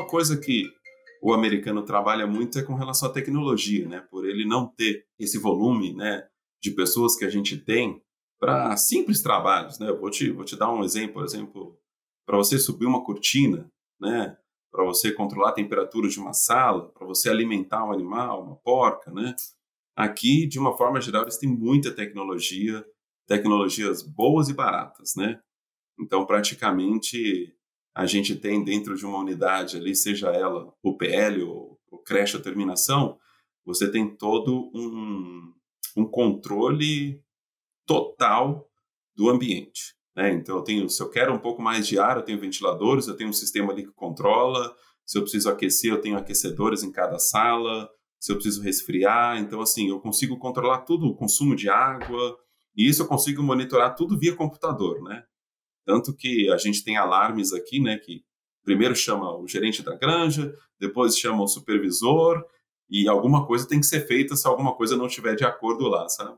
uma coisa que o americano trabalha muito é com relação à tecnologia, né? Por ele não ter esse volume, né, de pessoas que a gente tem para simples trabalhos, né? Eu vou te, vou te dar um exemplo, por exemplo, para você subir uma cortina, né? Para você controlar a temperatura de uma sala, para você alimentar um animal, uma porca, né? Aqui, de uma forma geral, eles têm muita tecnologia, tecnologias boas e baratas, né? Então, praticamente, a gente tem dentro de uma unidade ali, seja ela o PL ou, creche ou terminação, você tem todo um, um controle total do ambiente. Né? Então, eu tenho, se eu quero um pouco mais de ar, eu tenho ventiladores, eu tenho um sistema ali que controla. Se eu preciso aquecer, eu tenho aquecedores em cada sala. Se eu preciso resfriar, então, assim, eu consigo controlar tudo, o consumo de água, e isso eu consigo monitorar tudo via computador, né? Tanto que a gente tem alarmes aqui, né, que primeiro chama o gerente da granja, depois chama o supervisor, e alguma coisa tem que ser feita se alguma coisa não estiver de acordo lá, sabe?